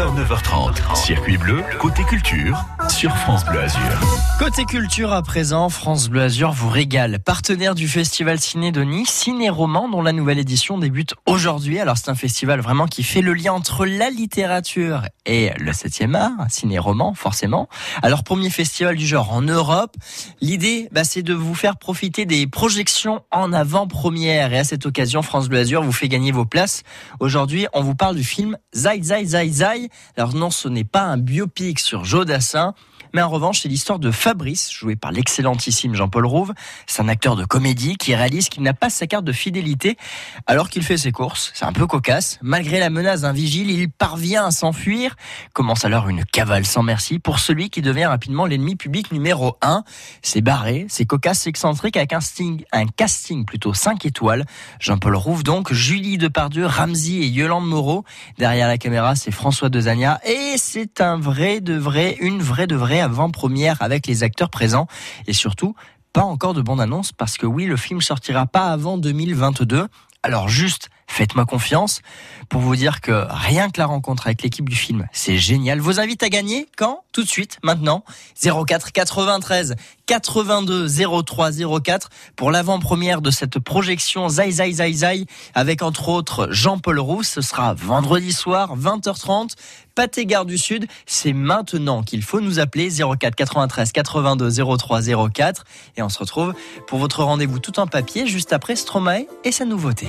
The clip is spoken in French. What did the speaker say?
9h, 9h30. Circuit bleu, côté culture, sur France Bleu Azur. Côté culture à présent, France Bleu Azur vous régale. Partenaire du festival Ciné de Nice, Ciné Roman, dont la nouvelle édition débute aujourd'hui. Alors c'est un festival vraiment qui fait le lien entre la littérature et le 7e art, Ciné Roman forcément. Alors premier festival du genre en Europe. L'idée, bah, c'est de vous faire profiter des projections en avant-première. Et à cette occasion, France Bleu Azur vous fait gagner vos places. Aujourd'hui, on vous parle du film Zai Zai Zai Zai. Alors non, ce n'est pas un biopic sur Joe Dassin, mais en revanche, c'est l'histoire de Fabrice, joué par l'excellentissime Jean-Paul Rouve. C'est un acteur de comédie qui réalise qu'il n'a pas sa carte de fidélité alors qu'il fait ses courses. C'est un peu cocasse. Malgré la menace d'un vigile, il parvient à s'enfuir. Commence alors une cavale sans merci pour celui qui devient rapidement l'ennemi public numéro 1. C'est barré, c'est cocasse, excentrique avec un casting, un casting plutôt 5 étoiles. Jean-Paul Rouve donc, Julie Depardieu, Ramsey et Yolande Moreau. Derrière la caméra, c'est François Et c'est un vrai de vrai, une vraie de vraie avant-première avec les acteurs présents et surtout pas encore de bande-annonce parce que oui, le film sortira pas avant 2022. Alors juste, faites-moi confiance pour vous dire que rien que la rencontre avec l'équipe du film, c'est génial. Vos invites à gagner quand? Tout de suite, maintenant. 04 93 82 03 04 pour l'avant-première de cette projection Zai Zai Zai Zai avec entre autres Jean-Paul Roux. Ce sera vendredi soir, 20h30. Pâté Gare du Sud, c'est maintenant qu'il faut nous appeler 04 93 82 03 04 et on se retrouve pour votre rendez-vous tout en papier juste après Stromae et sa nouveauté.